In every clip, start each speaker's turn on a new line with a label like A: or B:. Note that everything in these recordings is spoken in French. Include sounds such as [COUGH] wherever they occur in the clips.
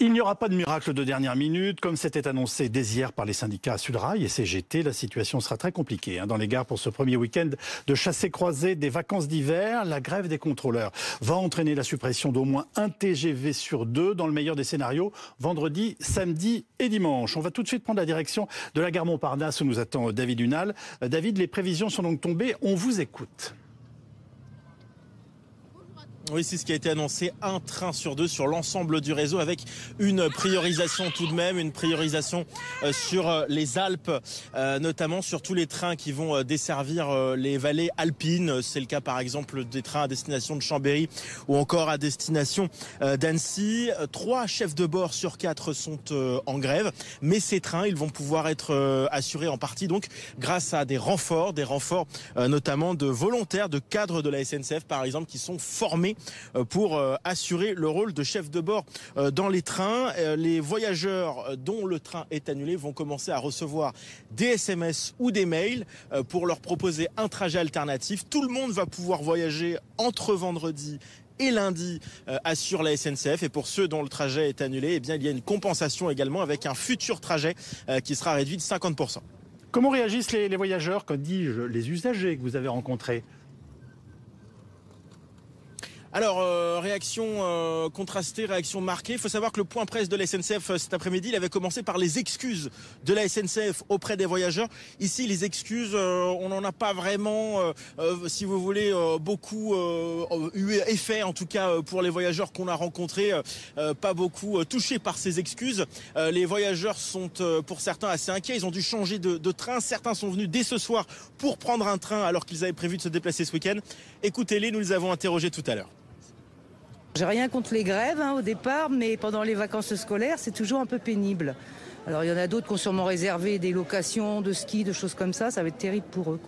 A: Il n'y aura pas de miracle de dernière minute, comme c'était annoncé dès hier par les syndicats Sudrail et CGT. La situation sera très compliquée hein, dans les gares pour ce premier week-end de chassé croisé des vacances d'hiver. La grève des contrôleurs va entraîner la suppression d'au moins un TGV sur deux dans le meilleur des scénarios, vendredi, samedi et dimanche. On va tout de suite prendre la direction de la gare Montparnasse où nous attend David Hunal. Euh, David, les prévisions sont donc tombées. On vous écoute.
B: Oui, c'est ce qui a été annoncé, un train sur deux sur l'ensemble du réseau avec une priorisation tout de même, une priorisation euh, sur euh, les Alpes, euh, notamment sur tous les trains qui vont desservir les vallées alpines. C'est le cas par exemple des trains à destination de Chambéry ou encore à destination d'Annecy. Trois chefs de bord sur quatre sont en grève, mais ces trains, ils vont pouvoir être assurés en partie donc grâce à des renforts, des renforts notamment de volontaires, de cadres de la SNCF par exemple, qui sont formés pour euh, assurer le rôle de chef de bord euh, dans les trains. Les voyageurs dont le train est annulé vont commencer à recevoir des SMS ou des mails pour leur proposer un trajet alternatif. Tout le monde va pouvoir voyager entre vendredi et lundi assure la SNCF. Et pour ceux dont le trajet est annulé, eh bien, il y a une compensation également avec un futur trajet qui sera réduit de 50%.
A: Comment réagissent les, les voyageurs, que dis-je, les usagers que vous avez rencontrés?
B: Alors, euh, réaction euh, contrastée, réaction marquée. Il faut savoir que le point presse de la SNCF euh, cet après-midi, il avait commencé par les excuses de la SNCF auprès des voyageurs. Ici, les excuses, on n'en a pas vraiment, si vous voulez, beaucoup eu effet, en tout cas pour les voyageurs qu'on a rencontrés, pas beaucoup touchés par ces excuses. les voyageurs sont, pour certains, assez inquiets. Ils ont dû changer de, de train. Certains sont venus dès ce soir pour prendre un train alors qu'ils avaient prévu de se déplacer ce week-end. Écoutez-les, nous les avons interrogés tout à l'heure.
C: J'ai rien contre les grèves hein, au départ, mais pendant les vacances scolaires, c'est toujours un peu pénible. Alors il y en a d'autres qui ont sûrement réservé des locations de ski, de choses comme ça, ça va être terrible pour eux.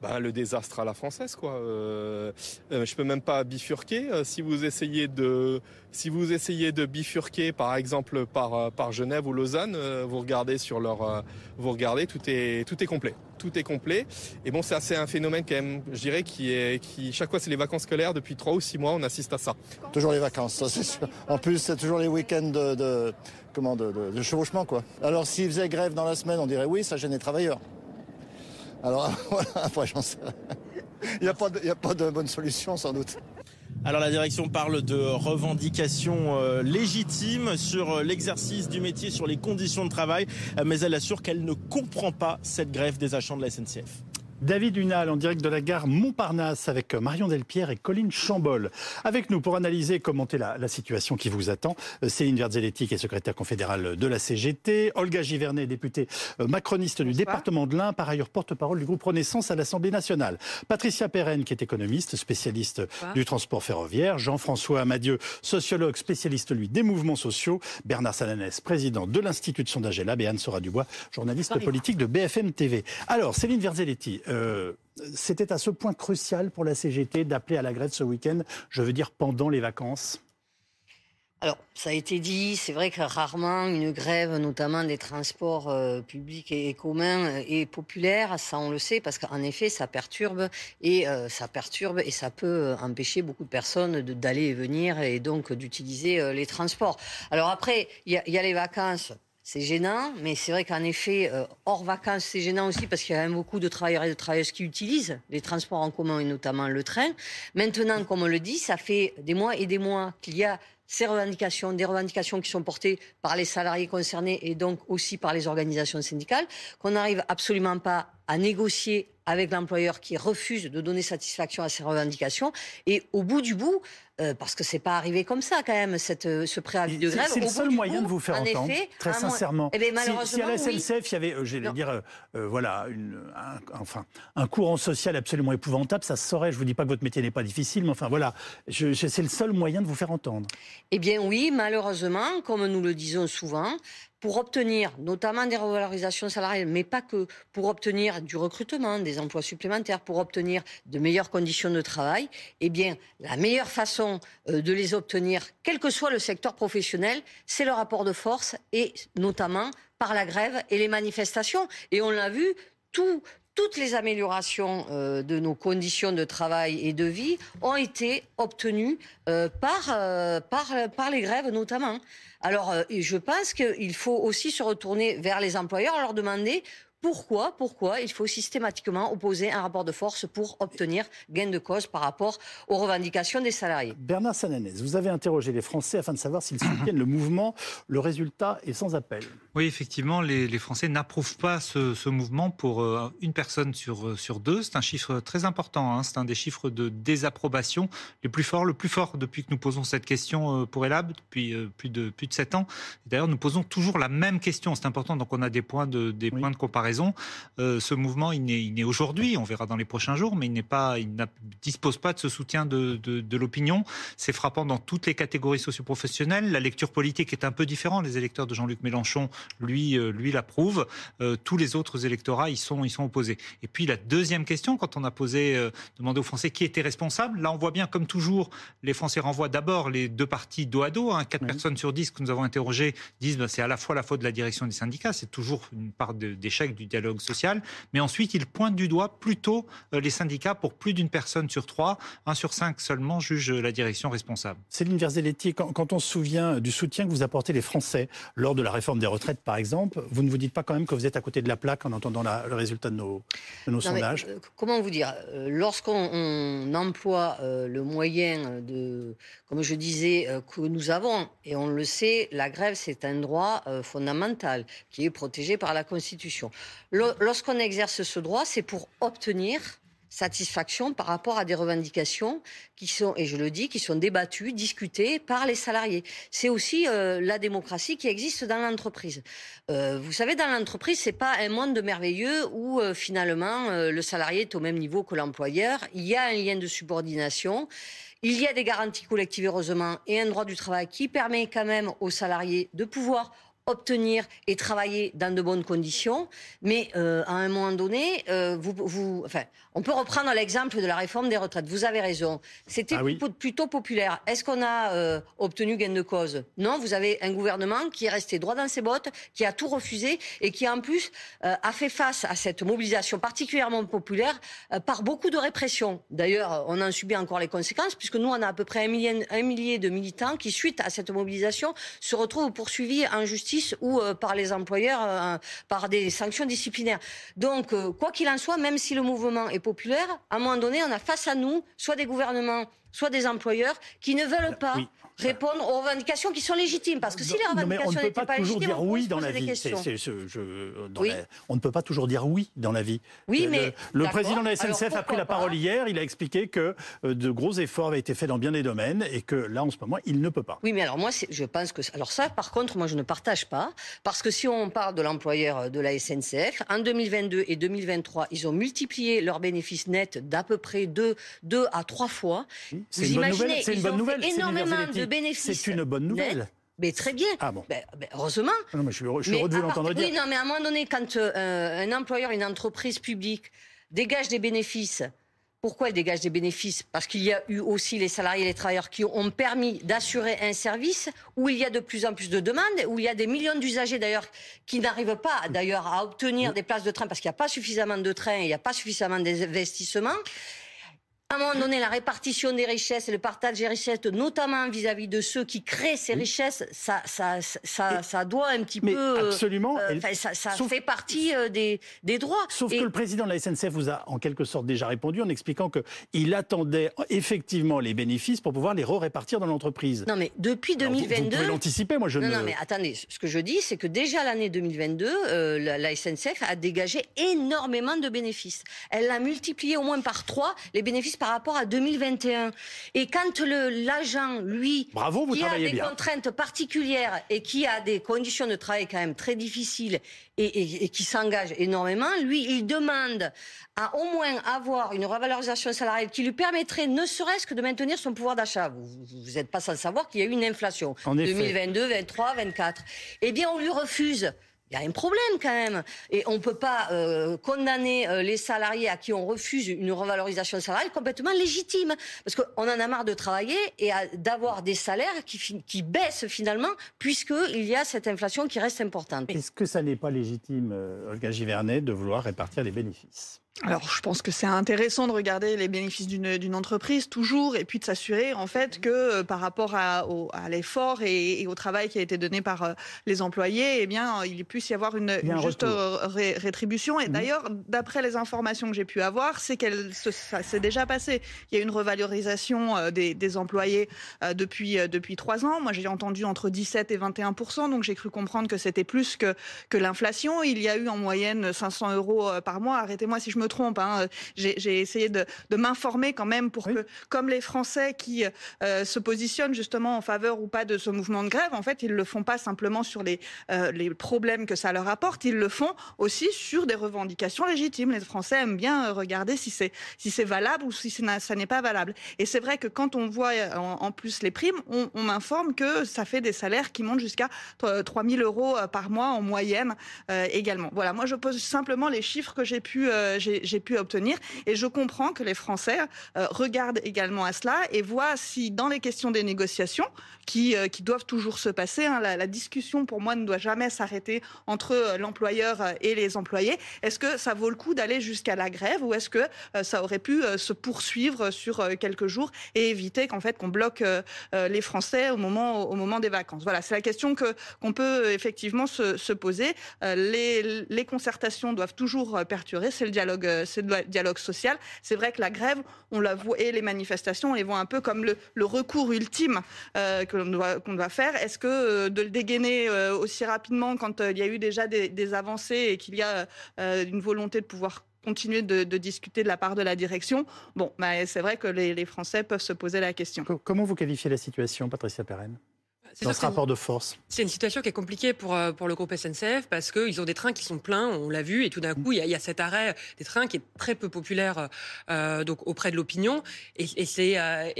D: Bah, le désastre à la française quoi. Euh, euh, je peux même pas bifurquer. Euh, si vous essayez de si vous essayez de bifurquer par exemple par par Genève ou Lausanne, vous regardez sur leur vous regardez tout est tout est complet tout est complet. Et bon, c'est un phénomène quand même, je dirais, qui est, qui chaque fois c'est les vacances scolaires depuis trois ou six mois, on assiste à ça.
E: Toujours les vacances, ça c'est sûr. En plus, c'est toujours les week-ends de, de chevauchement quoi. Alors s'ils faisaient grève dans la semaine, on dirait oui, ça gêne les travailleurs. Alors [LAUGHS] voilà, après j'en sais. Il n'y a, a pas de bonne solution sans doute.
B: Alors la direction parle de revendications euh, légitimes sur euh, l'exercice du métier, sur les conditions de travail, euh, mais elle assure qu'elle ne comprend pas cette grève des agents de la SNCF.
A: David Hunal en direct de la gare Montparnasse avec Marion Delpierre et Colline Chambol. Avec nous pour analyser et commenter la, situation qui vous attend, euh, Céline Verzelletti qui est secrétaire confédérale de la CGT, Olga Givernet, députée euh, macroniste du département de l'Ain, par ailleurs porte-parole du groupe Renaissance à l'Assemblée nationale, Patricia Perren qui est économiste, spécialiste du transport ferroviaire, Jean-François Amadieu, sociologue, spécialiste lui des mouvements sociaux, Bernard Salanès, président de l'Institut de sondage Elab et Anne Sora Dubois, journaliste politique de BFM TV. Alors, Céline Verzelletti, euh, c'était à ce point crucial pour la CGT d'appeler à la grève ce week-end, je veux dire pendant les vacances.
F: Alors, ça a été dit, c'est vrai que rarement une grève, notamment des transports euh, publics et, communs, est populaire, ça on le sait, parce qu'en effet, ça perturbe et euh, ça perturbe et ça peut empêcher beaucoup de personnes d'aller et venir et donc d'utiliser les transports. Alors après, il y a les vacances c'est gênant, mais c'est vrai qu'en effet, euh, hors vacances, c'est gênant aussi parce qu'il y a même beaucoup de travailleurs et de travailleuses qui utilisent les transports en commun et notamment le train. Maintenant, comme on le dit, ça fait des mois et des mois qu'il y a ces revendications, des revendications qui sont portées par les salariés concernés et donc aussi par les organisations syndicales, qu'on n'arrive absolument pas à négocier avec l'employeur qui refuse de donner satisfaction à ces revendications. Et au bout du bout, euh, parce que c'est pas arrivé comme ça quand même, cette, euh, ce préavis de grève.
A: C'est le seul moyen de vous faire entendre, très sincèrement.
F: Eh bien,
A: si, à la SNCF, il y avait, euh, j'allais dire, voilà, une, un, enfin, un courant social absolument épouvantable, ça se saurait. Je vous dis pas que votre métier n'est pas difficile, mais enfin voilà, c'est le seul moyen de vous faire entendre.
F: Eh bien oui, malheureusement, comme nous le disons souvent, pour obtenir notamment des revalorisations salariales, mais pas que, pour obtenir du recrutement, des emplois supplémentaires, pour obtenir de meilleures conditions de travail, eh bien, la meilleure façon euh, de les obtenir, quel que soit le secteur professionnel, c'est le rapport de force et notamment par la grève et les manifestations. Et on l'a vu, tout, toutes les améliorations euh, de nos conditions de travail et de vie ont été obtenues euh, par, euh, par, par les grèves notamment. Alors, je pense qu'il faut aussi se retourner vers les employeurs leur demander pourquoi, pourquoi il faut systématiquement opposer un rapport de force pour obtenir gain de cause par rapport aux revendications des salariés.
A: Bernard Sananès, vous avez interrogé les Français afin de savoir s'ils soutiennent le mouvement. Le résultat est sans appel.
G: Oui, effectivement, les, Français n'approuvent pas ce, mouvement pour euh, une personne sur, euh, sur deux. C'est un chiffre très important. Hein. C'est un des chiffres de désapprobation les plus forts, le plus fort depuis que nous posons cette question euh, pour Elab, depuis plus de plus de sept ans. D'ailleurs, nous posons toujours la même question. C'est important. Donc, on a des points de des points de comparaison raison. Euh, ce mouvement, il naît, aujourd'hui, on verra dans les prochains jours, mais il n'est pas, il ne dispose pas de ce soutien de, de, l'opinion. C'est frappant dans toutes les catégories socioprofessionnelles. La lecture politique est un peu différente. Les électeurs de Jean-Luc Mélenchon, lui, euh, lui l'approuvent. Euh, tous les autres électorats, ils sont, ils sont opposés. Et puis la deuxième question, quand on a posé, demandé aux Français qui était responsable, là on voit bien, comme toujours, les Français renvoient d'abord les deux parties dos à dos. Hein. Quatre personnes sur dix que nous avons interrogées disent que bah, c'est à la fois la faute de la direction des syndicats, c'est toujours une part d'échec du dialogue social. Mais ensuite, il pointe du doigt plutôt euh, les syndicats pour plus d'une personne sur trois. Un sur cinq seulement juge la direction responsable.
A: Céline Verzelletti, quand, quand on se souvient du soutien que vous apportez les Français lors de la réforme des retraites, par exemple, vous ne vous dites pas quand même que vous êtes à côté de la plaque en entendant le résultat de nos, nos sondages
F: euh, Comment vous dire euh, Lorsqu'on emploie le moyen de, comme je disais, que nous avons, et on le sait, la grève, c'est un droit fondamental qui est protégé par la Constitution. Lorsqu'on exerce ce droit, c'est pour obtenir satisfaction par rapport à des revendications qui sont, et je le dis, qui sont débattues, discutées par les salariés. C'est aussi euh, la démocratie qui existe dans l'entreprise. Euh, vous savez, dans l'entreprise, c'est pas un monde merveilleux où euh, finalement le salarié est au même niveau que l'employeur. Il y a un lien de subordination. Il y a des garanties collectives, heureusement, et un droit du travail qui permet quand même aux salariés de pouvoir obtenir et travailler dans de bonnes conditions. Mais euh, à un moment donné, euh, vous, vous, enfin, on peut reprendre l'exemple de la réforme des retraites. Vous avez raison. C'était ah plutôt populaire. Est-ce qu'on a euh, obtenu gain de cause? Non. Vous avez un gouvernement qui est resté droit dans ses bottes, qui a tout refusé et qui en plus a fait face à cette mobilisation particulièrement populaire par beaucoup de répression. D'ailleurs, on en subit encore les conséquences puisque nous, on a à peu près un millier, un millier de militants qui, suite à cette mobilisation, se retrouvent poursuivis en justice ou euh, par les employeurs euh, par des sanctions disciplinaires. Donc, euh, quoi qu'il en soit, même si le mouvement est populaire, à un moment donné, on a face à nous soit des gouvernements, soit des employeurs qui ne veulent pas répondre aux revendications qui sont légitimes. Parce que si les revendications n'étaient pas, légitimes,
A: dire
F: on
A: oui dans la vie. on ne peut pas toujours dire oui dans la vie.
F: Oui, mais
A: le président de la SNCF a pris la parole hier. Il a expliqué que euh, de gros efforts avaient été faits dans bien des domaines et que là, en ce moment, il ne peut pas.
F: Oui, mais alors moi, je pense que alors ça, par contre, moi, je ne partage pas parce que si on parle de l'employeur de la SNCF, en 2022 et 2023, ils ont multiplié leurs bénéfices nets d'à peu près 2 deux, à trois fois.
A: C'est une, bonne nouvelle. C'est une bonne nouvelle.
F: Énormément de bénéfices.
A: C'est une bonne nouvelle.
F: Mais très bien.
A: Ah bon.
F: Ben, ben, heureusement.
A: Non, mais je suis, je suis heureux de l'entendre dire.
F: Oui, non, mais à un moment donné, quand euh, un employeur, une entreprise publique dégage des bénéfices, pourquoi il dégage des bénéfices? Parce qu'il y a eu aussi les salariés et les travailleurs qui ont permis d'assurer un service où il y a de plus en plus de demandes, où il y a des millions d'usagers d'ailleurs qui n'arrivent pas d'ailleurs à obtenir des places de train parce qu'il n'y a pas suffisamment de trains, il n'y a pas suffisamment d'investissements à un moment donné, la répartition des richesses et le partage des richesses, notamment vis-à-vis de ceux qui créent ces richesses, ça, ça, ça, ça doit un petit
A: mais
F: peu.
A: Euh, absolument.
F: Euh, ça, ça fait partie euh, des, des, droits.
A: Sauf que le président de la SNCF vous a en quelque sorte déjà répondu en expliquant qu'il attendait effectivement les bénéfices pour pouvoir les re-répartir dans l'entreprise.
F: Non, mais depuis 2022. vous,
A: pouvez l'anticiper, moi je
F: non, Non, mais attendez, ce que je dis, c'est que déjà l'année 2022, la, la, SNCF a dégagé énormément de bénéfices. Elle a multiplié au moins par trois les bénéfices par rapport à 2021. Et quand l'agent, lui, qui a des contraintes particulières et qui a des conditions de travail quand même très difficiles et, qui s'engage énormément, lui, il demande à au moins avoir une revalorisation salariale qui lui permettrait ne serait-ce que de maintenir son pouvoir d'achat. Vous n'êtes pas sans savoir qu'il y a eu une inflation. En 2022, 23, 24. Eh bien, on lui refuse il y a un problème quand même. Et on ne peut pas euh, condamner euh, les salariés à qui on refuse une revalorisation salariale complètement légitime. Parce qu'on en a marre de travailler et d'avoir des salaires qui, baissent finalement, puisqu'il y a cette inflation qui reste importante.
A: Est-ce que ça n'est pas légitime, euh, Olga Givernet, de vouloir répartir les bénéfices?
H: Alors, je pense que c'est intéressant de regarder les bénéfices d'une entreprise toujours, et puis de s'assurer en fait que euh, par rapport à, l'effort et, au travail qui a été donné par euh, les employés, eh bien, il puisse y avoir une, juste rétribution. Et mmh. d'ailleurs, d'après les informations que j'ai pu avoir, c'est qu'elle ça s'est déjà passé. Il y a une revalorisation euh, des, employés depuis depuis trois ans. Moi, j'ai entendu entre 17 et 21 donc j'ai cru comprendre que c'était plus que que l'inflation. Il y a eu en moyenne 500 euros par mois. Arrêtez-moi si je me trompe. Hein. J'ai essayé de, m'informer quand même pour que, comme les Français qui euh, se positionnent justement en faveur ou pas de ce mouvement de grève, en fait, ils le font pas simplement sur les, euh, les problèmes que ça leur apporte, ils le font aussi sur des revendications légitimes. Les Français aiment bien regarder si c'est si c'est valable ou si ça n'est pas valable. Et c'est vrai que quand on voit euh, en, plus les primes, on, m'informe que ça fait des salaires qui montent jusqu'à 3000 euros par mois en moyenne également. Voilà, moi je pose simplement les chiffres que j'ai pu j'ai pu obtenir. Et je comprends que les Français euh, regardent également à cela et voient si dans les questions des négociations, qui, euh, qui doivent toujours se passer, hein, la, discussion pour moi ne doit jamais s'arrêter entre euh, l'employeur et les employés. Est-ce que ça vaut le coup d'aller jusqu'à la grève ou est-ce que ça aurait pu se poursuivre sur quelques jours et éviter qu'en fait qu'on bloque les Français au moment, au moment des vacances? Voilà, c'est la question que qu'on peut effectivement se, se poser. les, concertations doivent toujours perdurer, c'est le dialogue euh, c'est le dialogue social. C'est vrai que la grève, on la voit, et les manifestations, on les voit un peu comme le, recours ultime euh, que l'on doit, qu'on doit faire. Est-ce que euh, de le dégainer aussi rapidement quand il y a eu déjà des, avancées et qu'il y a une volonté de pouvoir continuer de, discuter de la part de la direction? Bon, bah, c'est vrai que les, Français peuvent se poser la question.
A: Comment vous qualifiez la situation, Patricia Perren? Dans ce rapport de force
I: C'est une situation qui est compliquée pour, euh, pour le groupe SNCF parce qu'ils ont des trains qui sont pleins, on l'a vu, et tout d'un coup, il y, a, cet arrêt des trains qui est très peu populaire euh, donc auprès de l'opinion. Et, et c'est euh,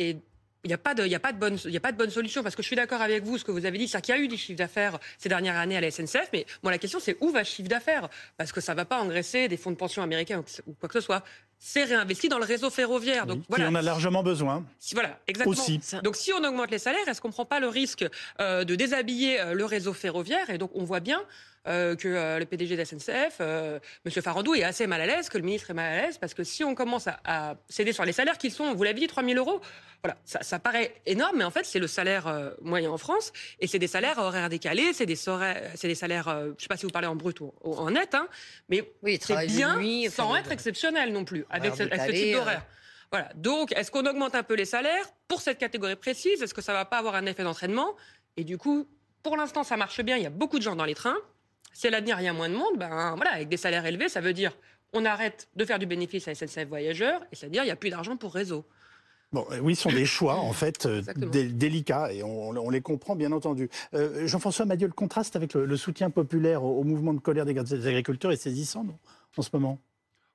I: il n'y a, pas de, a, pas de bonne, a pas de bonne solution, parce que je suis d'accord avec vous, ce que vous avez dit, c'est qu'il y a eu des chiffres d'affaires ces dernières années à la SNCF, mais moi la question c'est où va le chiffre d'affaires? Parce que ça ne va pas engraisser des fonds de pension américains ou quoi que ce soit. C'est réinvesti dans le réseau ferroviaire. Donc,
A: voilà. Qui en a largement besoin.
I: voilà, exactement. Aussi. Donc si on augmente les salaires, est-ce qu'on ne prend pas le risque euh, de déshabiller euh, le réseau ferroviaire? Et donc on voit bien euh, que euh, le PDG de la SNCF, euh, M. Farandou, est assez mal à l'aise, que le ministre est mal à l'aise, parce que si on commence à, céder sur les salaires qui sont, vous l'avez dit, 3 000 euros, voilà, ça, paraît énorme, mais en fait, c'est le salaire moyen en France, et c'est des salaires horaires décalés, c'est des, salaires, je ne sais pas si vous parlez en brut ou en net, hein, mais oui, c'est bien sans être exceptionnel non plus, avec ce, avec ce, type d'horaire. Voilà. Donc, est-ce qu'on augmente un peu les salaires pour cette catégorie précise? Est-ce que ça ne va pas avoir un effet d'entraînement? Et du coup, pour l'instant, ça marche bien. Il y a beaucoup de gens dans les trains. Si à l'avenir, il y a moins de monde, ben, voilà, avec des salaires élevés, ça veut dire on arrête de faire du bénéfice à SNCF Voyageurs, et c'est-à-dire il n'y a plus d'argent pour réseau.
A: Bon, euh, oui, ce sont des choix, en fait, euh, délicats, et on, les comprend, bien entendu. Euh, Jean-François Madieu, le contraste avec le, soutien populaire au, mouvement de colère des agriculteurs est saisissant en ce moment?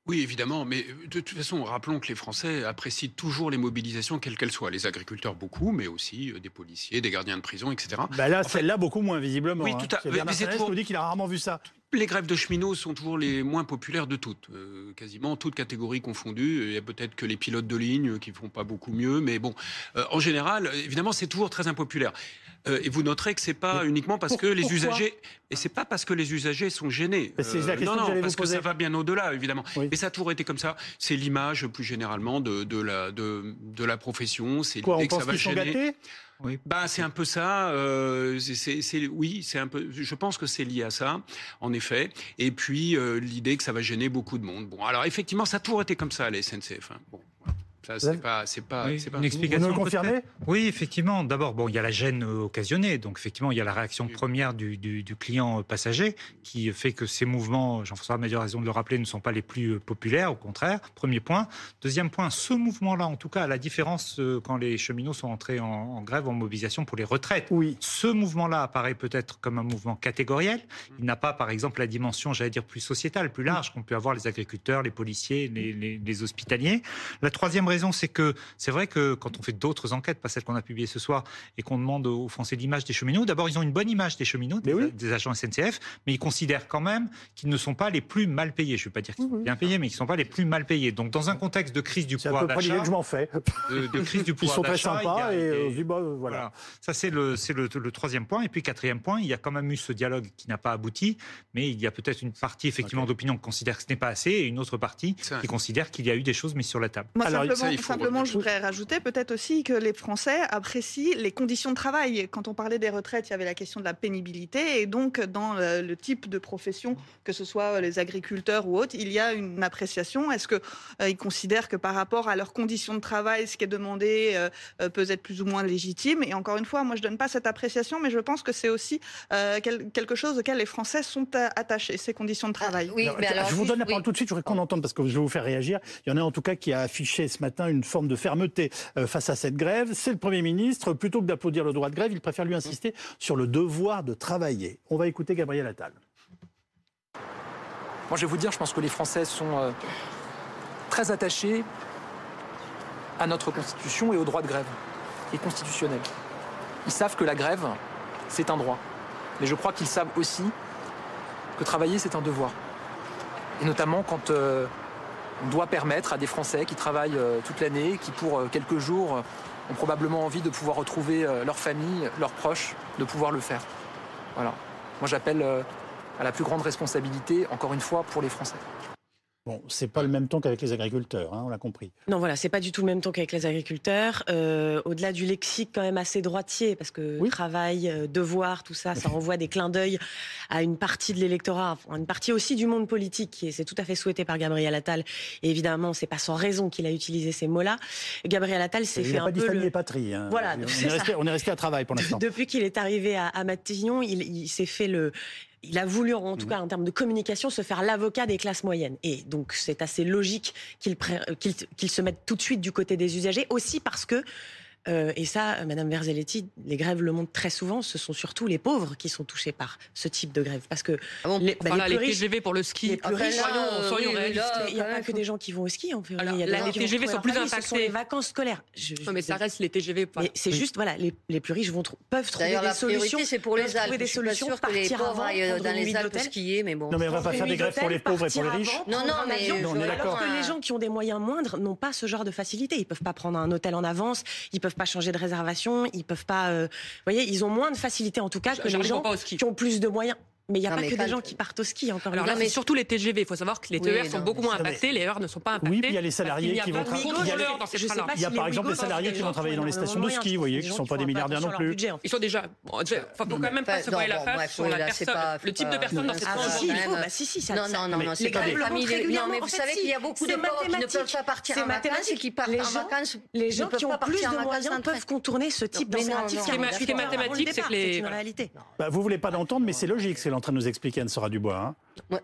J: Oui, évidemment, mais de toute façon, rappelons que les Français apprécient toujours les mobilisations, quelles qu'elles soient. Les agriculteurs, beaucoup, mais aussi des policiers, des gardiens de prison, etc.
A: Bah là, celle-là, beaucoup moins, visiblement.
J: Oui, hein. tout à fait.
A: Bernard pour... nous dit qu'il a rarement vu ça.
J: Les grèves de cheminots sont toujours les moins populaires de toutes, euh, quasiment toutes catégories confondues. Il y a peut-être que les pilotes de ligne qui font pas beaucoup mieux, mais bon, euh, en général, évidemment, c'est toujours très impopulaire. Euh, et vous noterez que c'est pas uniquement parce que les usagers, et c'est pas parce que les usagers sont gênés. non, non, parce que ça va bien au-delà, évidemment. Mais ça a toujours été comme ça. C'est l'image plus généralement de, de, la de, de la profession. C'est
A: l'idée que ça va gêner.
J: Oui. Bah, c'est un peu ça. Euh, oui, c'est un peu. Je pense que c'est lié à ça, en effet. Et puis euh, l'idée que ça va gêner beaucoup de monde. Bon, alors effectivement, ça a toujours été comme ça à la SNCF. Hein. Bon, c'est pas, c'est pas,
A: une explication. Vous confirmez?
G: Oui, effectivement. D'abord, bon, il y a la gêne occasionnée, donc effectivement, il y a la réaction première du, client passager qui fait que ces mouvements, Jean-François a raison de le rappeler, ne sont pas les plus populaires, au contraire. Premier point. Deuxième point, ce mouvement-là, en tout cas, à la différence euh, quand les cheminots sont entrés en, grève, en mobilisation pour les retraites.
A: Oui.
G: Ce mouvement-là apparaît peut-être comme un mouvement catégoriel. Il n'a pas, par exemple, la dimension, j'allais dire, plus sociétale, plus large qu'ont pu avoir les agriculteurs, les policiers, les, les hospitaliers. La troisième raison, c'est que c'est vrai que quand on fait d'autres enquêtes, pas celles qu'on a publiées ce soir, et qu'on demande aux Français l'image des cheminots, d'abord ils ont une bonne image des cheminots, des, agents SNCF, mais ils considèrent quand même qu'ils ne sont pas les plus mal payés. Je ne veux pas dire qu'ils sont bien payés, mais qu'ils ne sont pas les plus mal payés. Donc dans un contexte de crise du pouvoir d'achat,
A: que je m'en fais.
G: De, crise du [LAUGHS] pouvoir
A: Ils sont très sympas et, bah, voilà.
G: Ça c'est le c'est le, troisième point. Et puis quatrième point, il y a quand même eu ce dialogue qui n'a pas abouti, mais il y a peut-être une partie effectivement d'opinion qui considère que ce n'est pas assez et une autre partie qui considère qu'il y a eu des choses mises sur la table.
H: Moi, simplement, simplement je voudrais rajouter peut-être aussi que les Français apprécient les conditions de travail. Quand on parlait des retraites, il y avait la question de la pénibilité. Et donc, dans le, type de profession, que ce soit les agriculteurs ou autres, il y a une appréciation. Est-ce qu'ils euh, considèrent que par rapport à leurs conditions de travail, ce qui est demandé euh, euh, peut être plus ou moins légitime? Et encore une fois, moi, je ne donne pas cette appréciation, mais je pense que c'est aussi quelque chose auquel les Français sont attachés, ces conditions de travail.
A: oui, mais alors, je vous donne la parole tout de suite, je voudrais qu'on entende, parce que je vais vous faire réagir. Il y en a en tout cas qui a affiché ce matin une forme de fermeté face à cette grève. C'est le Premier ministre. Plutôt que d'applaudir le droit de grève, il préfère lui insister sur le devoir de travailler. On va écouter Gabriel Attal.
K: Moi, je vais vous dire, je pense que les Français sont euh, très attachés à notre Constitution et au droit de grève, et constitutionnel. Ils savent que la grève, c'est un droit. Mais je crois qu'ils savent aussi que travailler, c'est un devoir. Et notamment quand euh, on doit permettre à des Français qui travaillent euh, toute l'année, qui pour quelques jours ont probablement envie de pouvoir retrouver leur famille, leurs proches, de pouvoir le faire. Voilà. Moi, j'appelle à la plus grande responsabilité, encore une fois, pour les Français.
A: Bon, c'est pas le même temps qu'avec les agriculteurs, hein, on l'a compris.
L: Non, voilà, c'est pas du tout le même temps qu'avec les agriculteurs. Euh, au-delà du lexique quand même assez droitier, parce que travail, euh, devoir, tout ça, ça renvoie des clins d'œil à une partie de l'électorat, une partie aussi du monde politique, et c'est tout à fait souhaité par Gabriel Attal. Et évidemment, c'est pas sans raison qu'il a utilisé ces mots-là. Gabriel Attal s'est fait
A: un
L: pas
A: dit famille et patrie. Hein.
L: Voilà,
A: on, est resté, à travail pour l'instant. [LAUGHS]
L: Depuis qu'il est arrivé à, à Matignon, il, il s'est fait le il a voulu, en tout mmh. cas en termes de communication, se faire l'avocat des classes moyennes. Et donc c'est assez logique qu'il se mette tout de suite du côté des usagers, aussi parce que euh, et ça, Madame Verzelletti, les grèves le montrent très souvent. Ce sont surtout les pauvres qui sont touchés par ce type de grève, parce que
I: ah les, bah, les, TGV pour le ski.
L: Les plus riches, soyons, réalistes. il n'y a pas que des gens qui vont au ski. En fait.
I: Alors, il y a les TGV sont plus impactés. Ce
L: sont les vacances scolaires.
I: non, mais ça reste les TGV.
L: Mais c'est juste, voilà, les, plus riches vont peuvent trouver des solutions.
F: c'est pour les Alpes. des solutions pour que les pauvres aillent dans les Alpes skier, mais bon.
A: Non, mais on va pas faire des grèves pour les pauvres et pour les riches.
F: Non, non, mais
L: d'accord. que les gens qui ont des moyens moindres n'ont pas ce genre de facilité. Ils peuvent pas prendre un hôtel en avance. Ils peuvent pas changer de réservation ils peuvent pas. Euh, vous voyez, ils ont moins de facilité en tout cas que les gens qui ont plus de moyens. Mais il n'y a pas que des gens qui partent au ski encore.
I: Alors là, mais surtout les TGV. Il faut savoir que les TER sont beaucoup moins impactés, les heures ne sont pas impactés.
A: Oui, puis il y a les salariés qui vont travailler. Il y a par exemple les salariés qui vont travailler dans les stations de ski, vous voyez, qui ne sont pas des milliardaires non plus.
I: Ils sont déjà. Il ne faut quand même pas se voir la face sur la personne, le type de personne dans cette
L: transition. Si, si, ça.
F: Non, non, non, c'est pas des familles. Non, mais vous savez qu'il y a beaucoup de pauvres qui ne peuvent pas partir en vacances et qui partent en vacances.
L: Les gens qui ont plus de moyens peuvent contourner ce type d'initiative.
I: Ce qui est mathématique, c'est que les.
A: Vous voulez pas d'entendre, mais c'est logique, c'est train de nous expliquer Sera du bois. Hein.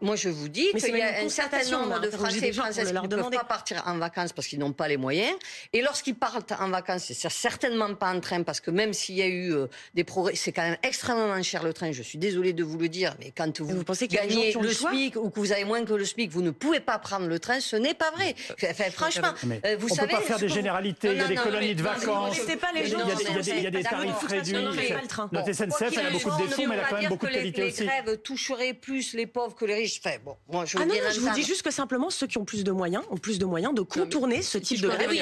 F: Moi, je vous dis qu'il y a un certain nombre de Français et Françaises qui ne peuvent pas partir en vacances parce qu'ils n'ont pas les moyens. Et lorsqu'ils partent en vacances, c'est certainement pas en train parce que même s'il y a eu euh, des progrès, c'est quand même extrêmement cher le train. Je suis désolée de vous le dire, mais quand vous,
L: pensez
F: gagnez le, SMIC ou que vous avez moins que le SMIC, vous ne pouvez pas prendre le train. Ce n'est pas vrai. Enfin, franchement,
A: euh, vous on savez. On peut pas faire des généralités. il y a des colonies de vacances. Il y a des tarifs réduits. Notre SNCF, elle a beaucoup de défauts, mais elle a quand même beaucoup de qualité aussi.
F: Les grèves toucheraient plus les pauvres que les riches. bon, moi, je,
L: ah non, je vous dis juste que simplement ceux qui ont plus de moyens ont plus de moyens de contourner ce type de grève.
F: Oui,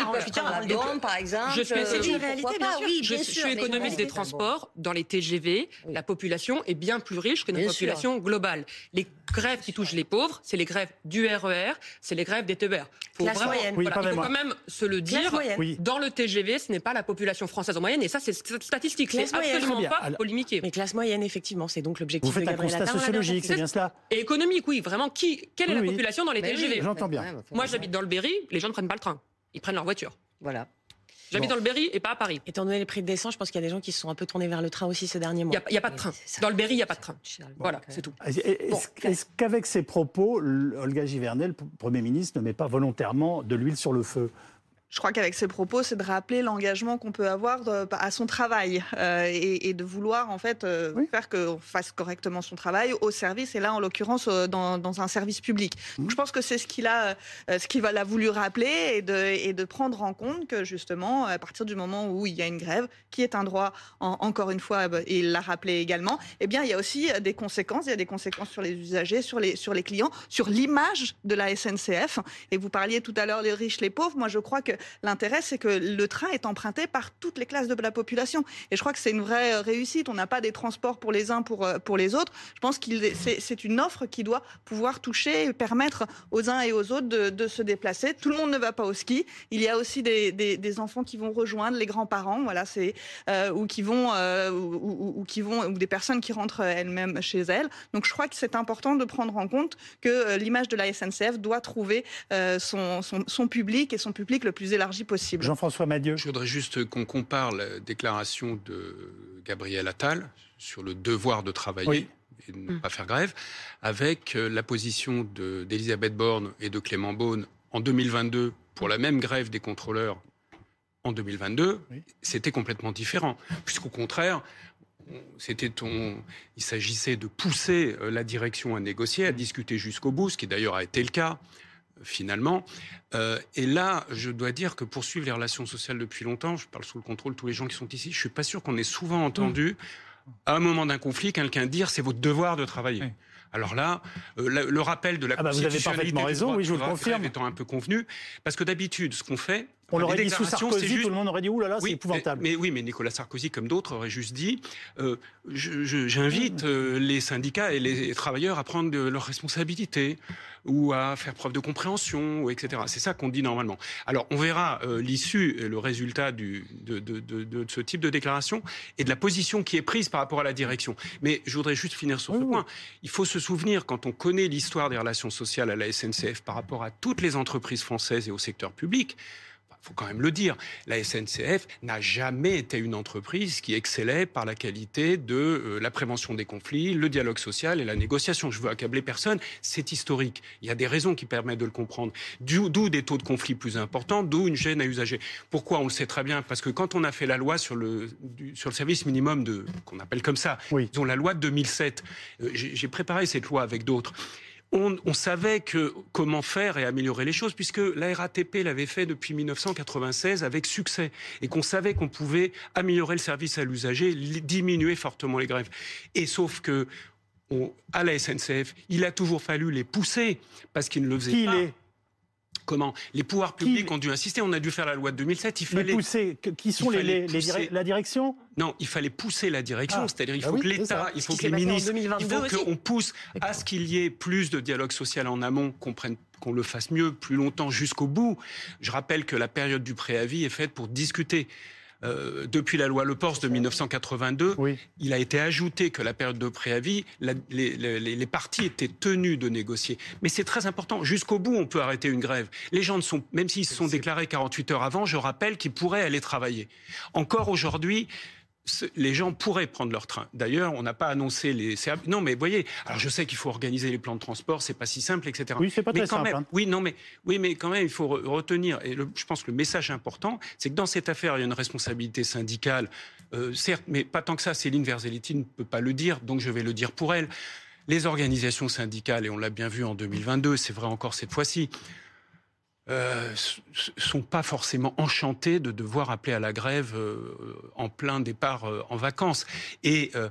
F: par exemple.
I: Je suis, je, suis économiste des transports. Dans les TGV, la population est bien plus riche que notre population globale. Les grèves qui touchent les pauvres, c'est les grèves du RER, c'est les grèves des TER.
L: Faut vraiment,
I: il faut quand même se le dire. Dans le TGV, ce n'est pas la population française en moyenne, et ça, c'est statistique. C'est absolument pas polémiquer.
L: Mais classe moyenne, effectivement, c'est donc l'objectif de
A: Gabriel Attal. sociologique, c'est bien cela.
I: Et économique, oui, vraiment. Qui, quelle est la population dans les TGV
A: J'entends bien.
I: Moi, j'habite dans le Berry, les gens ne prennent pas le train. Ils prennent leur voiture.
F: Voilà.
I: J'habite dans le Berry et pas à Paris.
L: Étant donné les prix de l'essence, je pense qu'il y a des gens qui se sont un peu tournés vers le train aussi ces derniers mois.
I: Il n'y a, pas de train. Dans le Berry, il n'y a pas de train. Voilà, c'est tout.
A: Est-ce qu'avec ces propos, Olga Givernet, le Premier ministre, ne met pas volontairement de l'huile sur le feu?
H: Je crois qu'avec ces propos, c'est de rappeler l'engagement qu'on peut avoir à son travail euh, et, de vouloir en fait euh, faire qu'on fasse correctement son travail au service et là en l'occurrence euh, dans, un service public. Mmh. je pense que c'est ce qu'il a, ce qu'il a voulu rappeler et de, et de prendre en compte que justement à partir du moment où il y a une grève, qui est un droit encore une fois et il l'a rappelé également, eh bien il y a aussi des conséquences. Il y a des conséquences sur les usagers, sur les sur les clients, sur l'image de la SNCF. Et vous parliez tout à l'heure des riches, les pauvres. Moi je crois que L'intérêt, c'est que le train est emprunté par toutes les classes de la population. Et je crois que c'est une vraie euh, réussite. On n'a pas des transports pour les uns, pour, euh, pour les autres. Je pense que c'est une offre qui doit pouvoir toucher et permettre aux uns et aux autres de, se déplacer. Tout le monde ne va pas au ski. Il y a aussi des, enfants qui vont rejoindre les grands-parents, voilà, euh, ou ou, qui vont ou des personnes qui rentrent elles-mêmes chez elles. Donc je crois que c'est important de prendre en compte que l'image de la SNCF doit trouver son, son public et son public le plus élargi possible.
A: Jean-François Madieu.
J: Je voudrais juste qu'on compare la déclaration de Gabriel Attal sur le devoir de travailler. et de ne mm. pas faire grève, avec euh, la position d'Elisabeth Borne et de Clément Beaune en 2022 pour la même grève des contrôleurs en 2022, c'était complètement différent. Puisqu'au contraire, c'était il s'agissait de pousser euh, la direction à négocier, à discuter jusqu'au bout, ce qui d'ailleurs a été le cas finalement. Euh, et là, je dois dire que pour suivre les relations sociales depuis longtemps, je parle sous le contrôle de tous les gens qui sont ici, je suis pas sûr qu'on ait souvent entendu, à un moment d'un conflit, quelqu'un dire c'est votre devoir de travailler. Alors là, euh, le, rappel de la
A: ah bah vous avez parfaitement raison, oui, je vous le confirme.
J: étant un peu convenu, parce que d'abditud, ce qu'on fait,
A: on l'aurait dit sous Sarkozy, tout le monde aurait dit oulala, c'est épouvantable.
J: Mais, oui, mais Nicolas Sarkozy, comme d'autres, aurait juste dit euh, j'invite euh, les syndicats et les travailleurs à prendre leurs responsabilités ou à faire preuve de compréhension, etc. C'est ça qu'on dit normalement. Alors, on verra euh, l'issue et le résultat du, de, de, de, de, ce type de déclaration et de la position qui est prise par rapport à la direction. Mais je voudrais juste finir sur ce point. Il faut se souvenir, quand on connaît l'histoire des relations sociales à la SNCF par rapport à toutes les entreprises françaises et au secteur public, faut quand même le dire, la SNCF n'a jamais été une entreprise qui excellait par la qualité de euh, la prévention des conflits, le dialogue social et la négociation. Je veux accabler personne, c'est historique. Il y a des raisons qui permettent de le comprendre. D'où des taux de conflit plus importants, d'où une gêne à usagers. Pourquoi On le sait très bien, parce que quand on a fait la loi sur le, sur le service minimum de qu'on appelle comme ça, oui. la loi de 2007, euh, j'ai préparé cette loi avec d'autres on, savait que, comment faire et améliorer les choses, puisque la RATP l'avait fait depuis 1996 avec succès, et qu'on savait qu'on pouvait améliorer le service à l'usager, diminuer fortement les grèves. Et sauf que à la SNCF, il a toujours fallu les pousser parce qu'ils ne le faisaient pas. Comment Les pouvoirs publics ont dû insister. On a dû faire la loi de 2007. Il
A: fallait pousser. Qui sont les, la direction?
J: Non, il fallait pousser la direction. Ah, C'est-à-dire, il bah faut que l'État, il faut que les ministres, il faut qu'on pousse à ce qu'il y ait plus de dialogue social en amont, qu'on prenne qu'on le fasse mieux, plus longtemps, jusqu'au bout. Je rappelle que la période du préavis est faite pour discuter. Euh, depuis la loi Le Pors de 1982, il a été ajouté que la période de préavis, les, partis étaient tenus de négocier. Mais c'est très important. Jusqu'au bout, on peut arrêter une grève. Les gens ne sont, même s'ils se sont déclarés 48 heures avant, je rappelle qu'ils pourraient aller travailler. Encore aujourd'hui, les gens pourraient prendre leur train. D'ailleurs, on n'a pas annoncé les Non, mais voyez, alors je sais qu'il faut organiser les plans de transport, c'est pas si simple, etc.
A: Oui, c'est pas très simple.
J: Hein. Oui, non, mais oui, mais quand même, il faut retenir. Et je pense que le message important, c'est que dans cette affaire, il y a une responsabilité syndicale, euh, certes, mais pas tant que ça. Céline Verzelletti ne peut pas le dire, donc je vais le dire pour elle. Les organisations syndicales, et on l'a bien vu en 2022, c'est vrai encore cette fois-ci, euh, sont pas forcément enchantés de devoir appeler à la grève euh, en plein départ euh, en vacances. Et euh,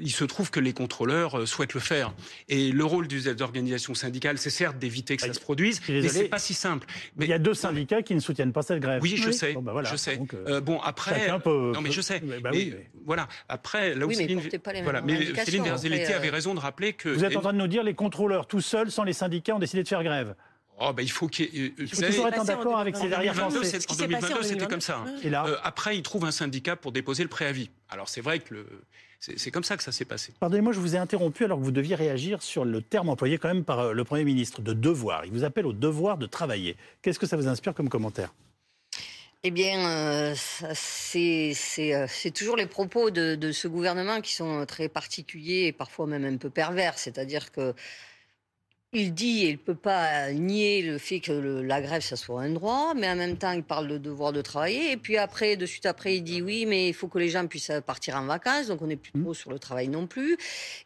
J: il se trouve que les contrôleurs souhaitent le faire. Et le rôle des organisations syndicales, c'est certes d'éviter que ça se produise, mais c'est pas si simple.
A: Mais il y a deux syndicats qui ne soutiennent pas cette grève.
J: Oui, je sais. Bon, bah voilà. Je sais. bon après, non mais je sais. Bah voilà. Après, là
F: où Céline,
J: voilà. mais Céline Verzelletti avait raison de rappeler que
A: vous êtes en train de nous dire les contrôleurs tout seuls, sans les syndicats, ont décidé de faire grève.
J: Oh, bah, il faut qu'il y ait.
A: Il faut toujours être d'accord avec français.
J: En 2022, c'était comme ça. Hein. Et là euh, après, il trouve un syndicat pour déposer le préavis. Alors, c'est vrai que le. C'est comme ça que ça s'est passé.
A: Pardonnez-moi, je vous ai interrompu alors que vous deviez réagir sur le terme employé quand même par euh, le Premier ministre de devoir. Il vous appelle au devoir de travailler. Qu'est-ce que ça vous inspire comme commentaire?
F: Eh bien, euh, c'est toujours les propos de, de, ce gouvernement qui sont très particuliers et parfois même un peu pervers. C'est-à-dire que il dit et il ne peut pas nier le fait que la grève, ça soit un droit, mais en même temps, il parle de devoir de travailler. Et puis après, de suite après, il dit oui, mais il faut que les gens puissent partir en vacances, donc on n'est plus trop sur le travail non plus.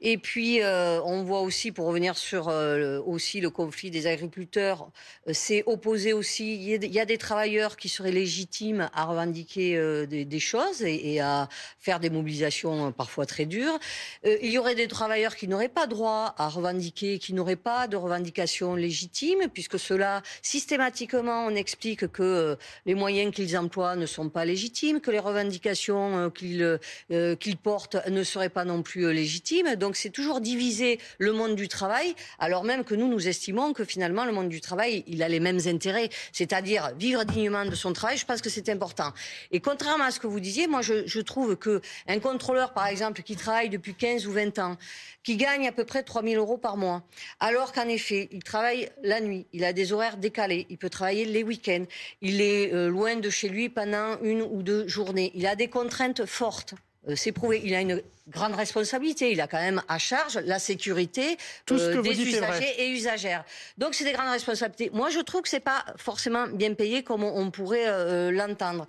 F: Et puis, euh, on voit aussi, pour revenir sur euh, aussi le conflit des agriculteurs, euh, c'est opposé aussi. Il y, a des travailleurs qui seraient légitimes à revendiquer des, choses et, et, à faire des mobilisations parfois très dures. il y aurait des travailleurs qui n'auraient pas droit à revendiquer, qui n'auraient pas de revendications légitimes, puisque cela, systématiquement, on explique que euh, les moyens qu'ils emploient ne sont pas légitimes, que les revendications euh, qu'ils euh, portent ne seraient pas non plus légitimes. Donc c'est toujours diviser le monde du travail, alors même que nous, nous estimons que finalement, le monde du travail, il a les mêmes intérêts, c'est-à-dire vivre dignement de son travail. Je pense que c'est important. Et contrairement à ce que vous disiez, moi, je, je trouve que un contrôleur, par exemple, qui travaille depuis 15 ou 20 ans, qui gagne à peu près 3 000 euros par mois, alors qu'en effet, il travaille la nuit, il a des horaires décalés, il peut travailler les week-ends, il est euh, loin de chez lui pendant une ou deux journées, il a des contraintes fortes. Euh, c'est prouvé. Il a une grande responsabilité. Il a quand même à charge la sécurité euh, des usagers et usagères. Donc c'est des grandes responsabilités. Moi, je trouve que c'est pas forcément bien payé comme on, pourrait euh, l'entendre.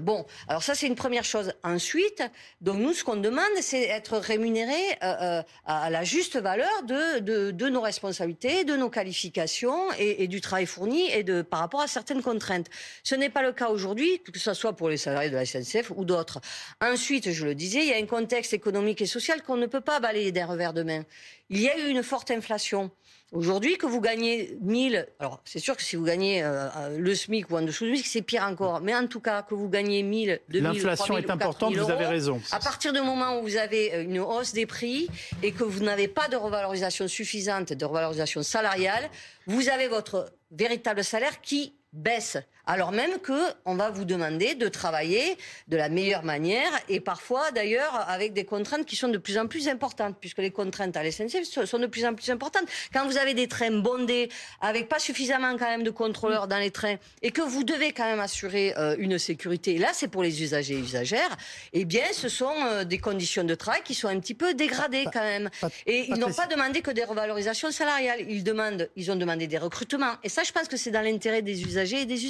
F: bon, alors ça c'est une première chose. Ensuite, donc nous, ce qu'on demande, c'est être rémunéré à la juste valeur de, de, nos responsabilités, de nos qualifications et, et, du travail fourni et de par rapport à certaines contraintes. Ce n'est pas le cas aujourd'hui, que ce soit pour les salariés de la SNCF ou d'autres. Ensuite je le disais, il y a un contexte économique et social qu'on ne peut pas balayer d'un revers de main. Il y a eu une forte inflation. Aujourd'hui, que vous gagnez 1000, alors c'est sûr que si vous gagnez euh, euh, le SMIC ou en dessous du SMIC, c'est pire encore. Mais en tout cas, que vous gagnez 1000, 2000,
A: L'inflation est importante, vous avez raison.
F: À partir du moment où vous avez euh, une hausse des prix et que vous n'avez pas de revalorisation suffisante, de revalorisation salariale, vous avez votre véritable salaire qui baisse, alors même que on va vous demander de travailler de la meilleure manière et parfois d'ailleurs avec des contraintes qui sont de plus en plus importantes, puisque les contraintes à l'SNCF sont de plus en plus importantes. Quand vous avez des trains bondés avec pas suffisamment quand même de contrôleurs dans les trains et que vous devez quand même assurer euh, une sécurité, là c'est pour les usagers et usagères, eh bien ce sont euh, des conditions de travail qui sont un petit peu dégradées quand même. Et ils n'ont pas demandé que des revalorisations salariales, ils demandent, ils ont demandé des recrutements. Et ça, je pense que c'est dans l'intérêt des usagers et des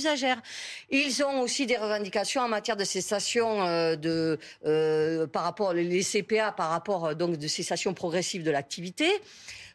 F: Ils ont aussi des revendications en matière de cessation euh, de, euh, par rapport les CPA par rapport euh, donc de cessation progressive de l'activité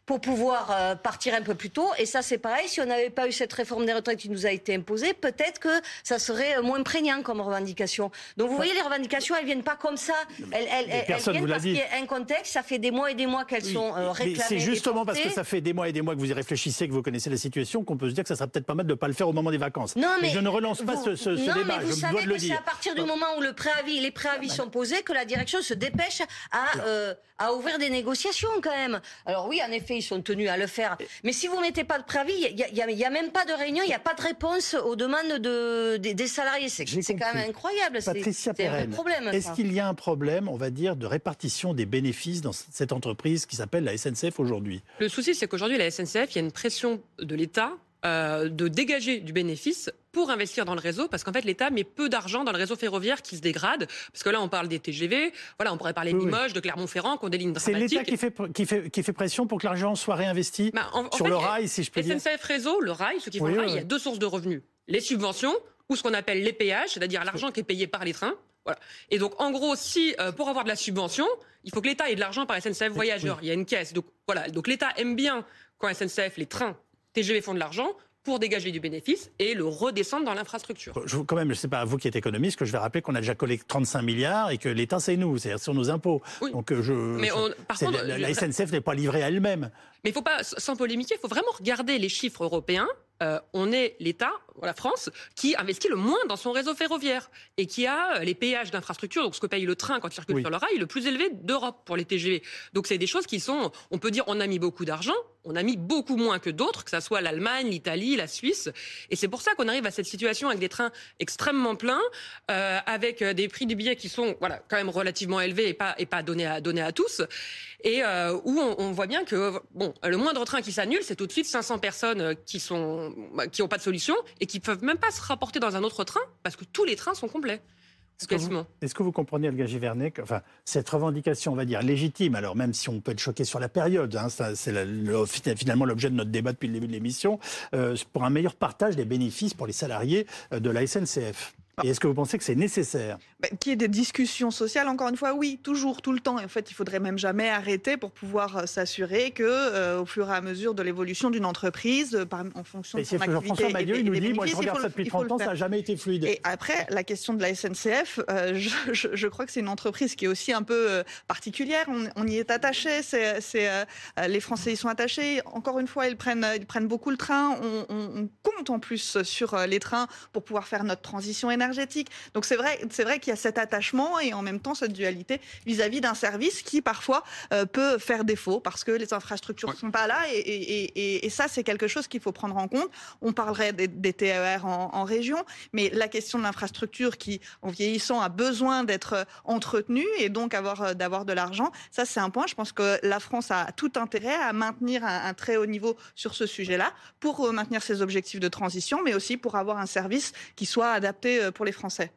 F: pour pouvoir euh, partir un peu plus tôt. Et ça, c'est pareil. Si on n'avait pas eu cette réforme des retraites qui nous a été imposée, peut-être que ça serait euh, moins prégnant comme revendication. Donc, vous voyez, les revendications, elles viennent pas comme ça. Elles, elles, elles viennent parce qu'il y a un contexte. Ça fait des mois et des mois qu'elles sont euh, réclamées.
A: C'est justement parce que ça fait des mois et des mois que vous y réfléchissez, que vous connaissez la situation, qu'on peut se dire que ça serait peut-être pas mal de ne pas le faire au moment des vacances.
F: Non, mais,
A: je ne relance pas ce, ce,
F: non,
A: débat.
F: Mais vous savez que c'est à partir du moment où le préavis, les préavis sont posés que la direction se dépêche à, euh, à ouvrir des négociations quand même. Alors oui, en effet, ils sont tenus à le faire mais si vous mettez pas de préavis, il n'y a, même pas de réunion, il n'y a pas de réponse aux demandes de, des, salariés. C'est quand même incroyable.
A: Patricia problème. Est-ce qu'il y a un problème, on va dire, de répartition des bénéfices dans cette entreprise qui s'appelle la SNCF aujourd'hui?
I: Le souci, c'est qu'aujourd'hui, la SNCF, il y a une pression de l'État euh, de dégager du bénéfice pour investir dans le réseau, parce qu'en fait l'État met peu d'argent dans le réseau ferroviaire qui se dégrade, parce que là on parle des TGV, voilà, on pourrait parler de Limoges, de Clermont-Ferrand, qui ont des lignes dramatiques.
A: C'est l'État qui fait, qui, fait, qui fait pression pour que l'argent soit réinvesti bah, sur le rail, si je peux
I: dire. SNCF Réseau, le rail, ceux qui font le rail, il y a deux sources de revenus. Les subventions, ou ce qu'on appelle les péages, c'est-à-dire l'argent qui est payé par les trains. Voilà. Et donc, en gros, si euh, pour avoir de la subvention, il faut que l'État ait de l'argent par SNCF Voyageurs. Il y a une caisse. Donc voilà. Donc l'État aime bien quand SNCF, les trains TGV font de l'argent pour dégager du bénéfice et le redescendre dans l'infrastructure.
A: Je, quand même, je ne sais pas, vous qui êtes économiste, que je vais rappeler qu'on a déjà collecté 35 milliards et que l'État, c'est nous, c'est-à-dire sur nos impôts. Donc, euh, je, Mais par contre, la, SNCF n'est pas livrée à elle-même.
I: Mais il ne faut pas, sans polémiquer, il faut vraiment regarder les chiffres européens. Euh, on est l'État, la France, qui investit le moins dans son réseau ferroviaire et qui a euh, les péages d'infrastructure, donc ce que paye le train quand il circule sur le rail, le plus élevé d'Europe pour les TGV. Donc c'est des choses qui sont, on peut dire, on a mis beaucoup d'argent, on a mis beaucoup moins que d'autres, que ce soit l'Allemagne, l'Italie, la Suisse. Et c'est pour ça qu'on arrive à cette situation avec des trains extrêmement pleins, euh, avec des prix du billet qui sont voilà, quand même relativement élevés et pas, et pas donnés, à, donnés à tous. Et où on, on, voit bien que bon, le moindre train qui s'annule, c'est tout de suite 500 personnes qui sont bah, qui n'ont pas de solution et qui peuvent même pas se rapporter dans un autre train parce que tous les trains sont complets.
A: Est-ce que, vous, est-ce que vous comprenez, Elga Givernet, que, enfin, cette revendication, on va dire, légitime, alors même si on peut être choqué sur la période, hein, c'est finalement l'objet de notre débat depuis le début de l'émission, euh, pour un meilleur partage des bénéfices pour les salariés euh, de la SNCF et est-ce que vous pensez que c'est nécessaire?
H: Bah, Qu'il y ait des discussions sociales, encore une fois, oui, toujours, tout le temps. Et en fait, il faudrait même jamais arrêter pour pouvoir euh, s'assurer que, euh, au fur et à mesure de l'évolution d'une entreprise, euh, en fonction de son activité
A: Jean-François Maillot, il nous dit, moi je regarde ça depuis 30 ans, ça n'a jamais été fluide.
H: Et après, la question de la SNCF, [LAUGHS] je, crois que c'est une entreprise qui est aussi un peu particulière. On, y est attaché, c'est, les Français y sont attachés. Encore une fois, ils prennent, ils prennent beaucoup le train. On, on compte en plus sur les trains pour pouvoir faire notre transition énergétique donc c'est vrai, c'est vrai qu'il y a cet attachement et en même temps cette dualité vis-à-vis d'un service qui parfois euh, peut faire défaut parce que les infrastructures ne sont pas là et, ça c'est quelque chose qu'il faut prendre en compte. On parlerait des, TER en, région, mais la question de l'infrastructure qui, en vieillissant, a besoin d'être entretenue et donc avoir euh, d'avoir de l'argent, ça c'est un point. Je pense que la France a tout intérêt à maintenir un, un très haut niveau sur ce sujet-là pour euh, maintenir ses objectifs de transition, mais aussi pour avoir un service qui soit adapté pour les Français.